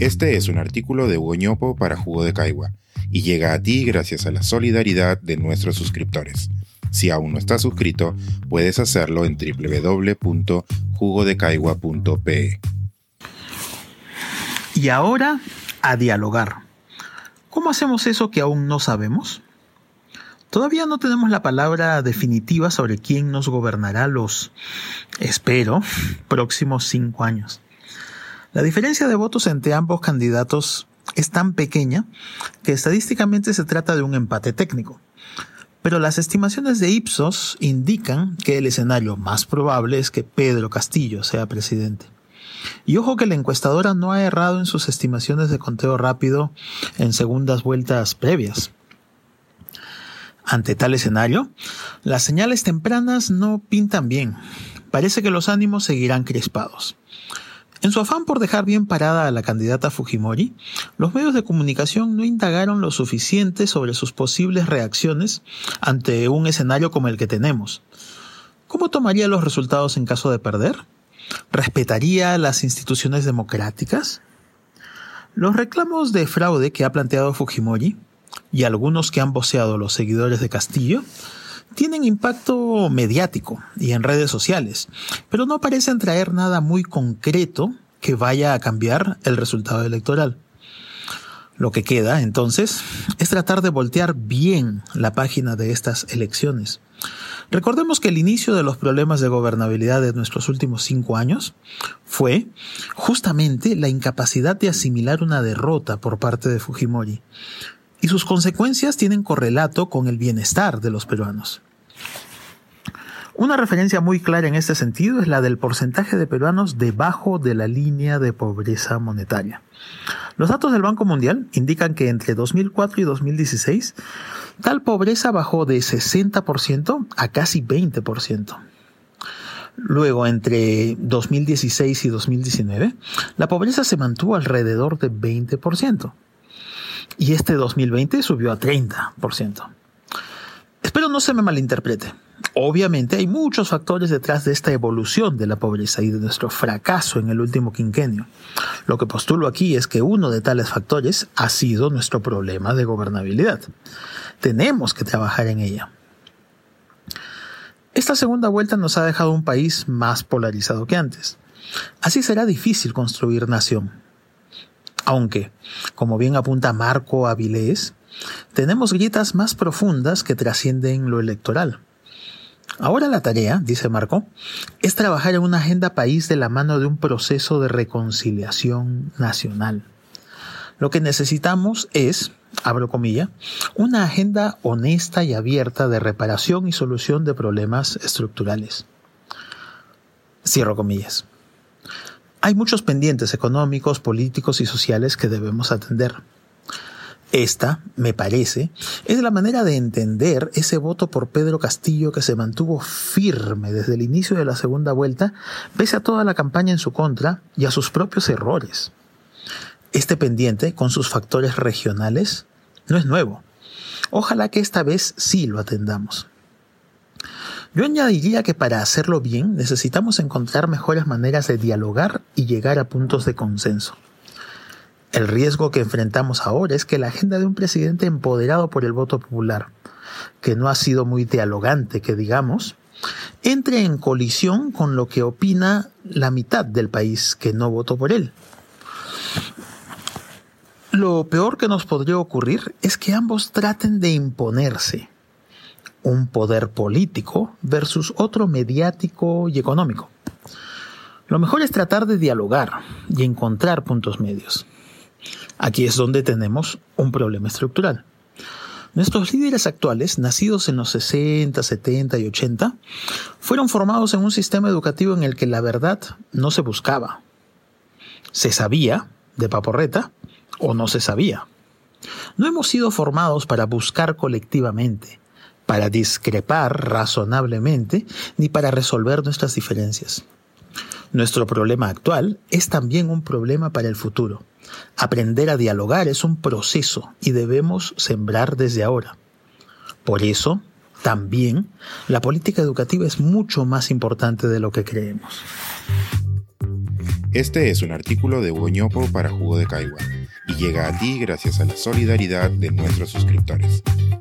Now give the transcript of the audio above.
Este es un artículo de Hugo para Jugo de Caigua y llega a ti gracias a la solidaridad de nuestros suscriptores. Si aún no estás suscrito, puedes hacerlo en www.jugodecaigua.pe. Y ahora, a dialogar. ¿Cómo hacemos eso que aún no sabemos? Todavía no tenemos la palabra definitiva sobre quién nos gobernará los, espero, próximos cinco años. La diferencia de votos entre ambos candidatos es tan pequeña que estadísticamente se trata de un empate técnico. Pero las estimaciones de Ipsos indican que el escenario más probable es que Pedro Castillo sea presidente. Y ojo que la encuestadora no ha errado en sus estimaciones de conteo rápido en segundas vueltas previas. Ante tal escenario, las señales tempranas no pintan bien. Parece que los ánimos seguirán crispados. En su afán por dejar bien parada a la candidata Fujimori, los medios de comunicación no indagaron lo suficiente sobre sus posibles reacciones ante un escenario como el que tenemos. ¿Cómo tomaría los resultados en caso de perder? ¿Respetaría las instituciones democráticas? Los reclamos de fraude que ha planteado Fujimori y algunos que han voceado los seguidores de Castillo tienen impacto mediático y en redes sociales, pero no parecen traer nada muy concreto que vaya a cambiar el resultado electoral. Lo que queda, entonces, es tratar de voltear bien la página de estas elecciones. Recordemos que el inicio de los problemas de gobernabilidad de nuestros últimos cinco años fue justamente la incapacidad de asimilar una derrota por parte de Fujimori y sus consecuencias tienen correlato con el bienestar de los peruanos. Una referencia muy clara en este sentido es la del porcentaje de peruanos debajo de la línea de pobreza monetaria. Los datos del Banco Mundial indican que entre 2004 y 2016 tal pobreza bajó de 60% a casi 20%. Luego, entre 2016 y 2019, la pobreza se mantuvo alrededor de 20% y este 2020 subió a 30%. Espero no se me malinterprete. Obviamente hay muchos factores detrás de esta evolución de la pobreza y de nuestro fracaso en el último quinquenio. Lo que postulo aquí es que uno de tales factores ha sido nuestro problema de gobernabilidad. Tenemos que trabajar en ella. Esta segunda vuelta nos ha dejado un país más polarizado que antes. Así será difícil construir nación. Aunque, como bien apunta Marco Avilés, tenemos grietas más profundas que trascienden lo electoral. Ahora la tarea, dice Marco, es trabajar en una agenda país de la mano de un proceso de reconciliación nacional. Lo que necesitamos es, abro comilla, una agenda honesta y abierta de reparación y solución de problemas estructurales. Cierro comillas. Hay muchos pendientes económicos, políticos y sociales que debemos atender. Esta, me parece, es la manera de entender ese voto por Pedro Castillo que se mantuvo firme desde el inicio de la segunda vuelta, pese a toda la campaña en su contra y a sus propios errores. Este pendiente, con sus factores regionales, no es nuevo. Ojalá que esta vez sí lo atendamos. Yo añadiría que para hacerlo bien necesitamos encontrar mejores maneras de dialogar y llegar a puntos de consenso. El riesgo que enfrentamos ahora es que la agenda de un presidente empoderado por el voto popular, que no ha sido muy dialogante, que digamos, entre en colisión con lo que opina la mitad del país que no votó por él. Lo peor que nos podría ocurrir es que ambos traten de imponerse, un poder político versus otro mediático y económico. Lo mejor es tratar de dialogar y encontrar puntos medios. Aquí es donde tenemos un problema estructural. Nuestros líderes actuales, nacidos en los 60, 70 y 80, fueron formados en un sistema educativo en el que la verdad no se buscaba. Se sabía, de paporreta, o no se sabía. No hemos sido formados para buscar colectivamente, para discrepar razonablemente ni para resolver nuestras diferencias. Nuestro problema actual es también un problema para el futuro. Aprender a dialogar es un proceso y debemos sembrar desde ahora. Por eso, también, la política educativa es mucho más importante de lo que creemos. Este es un artículo de Hugo para Jugo de Caigua y llega a ti gracias a la solidaridad de nuestros suscriptores.